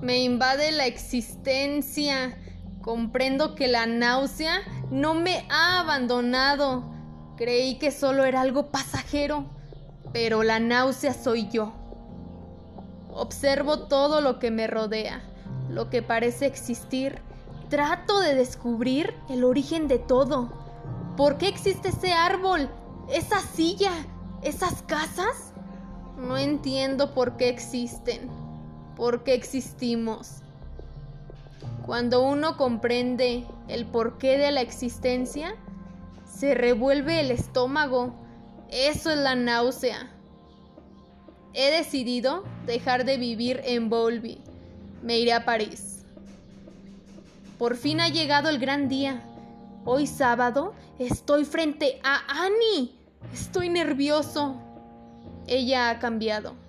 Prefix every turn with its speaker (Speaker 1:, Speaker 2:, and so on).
Speaker 1: Me invade la existencia. Comprendo que la náusea no me ha abandonado. Creí que solo era algo pasajero, pero la náusea soy yo. Observo todo lo que me rodea, lo que parece existir. Trato de descubrir el origen de todo. ¿Por qué existe ese árbol? ¿Esa silla? ¿Esas casas? No entiendo por qué existen, por qué existimos. Cuando uno comprende el porqué de la existencia, se revuelve el estómago. Eso es la náusea. He decidido dejar de vivir en Volby. Me iré a París. Por fin ha llegado el gran día. Hoy sábado estoy frente a Annie. Estoy nervioso. Ella ha cambiado.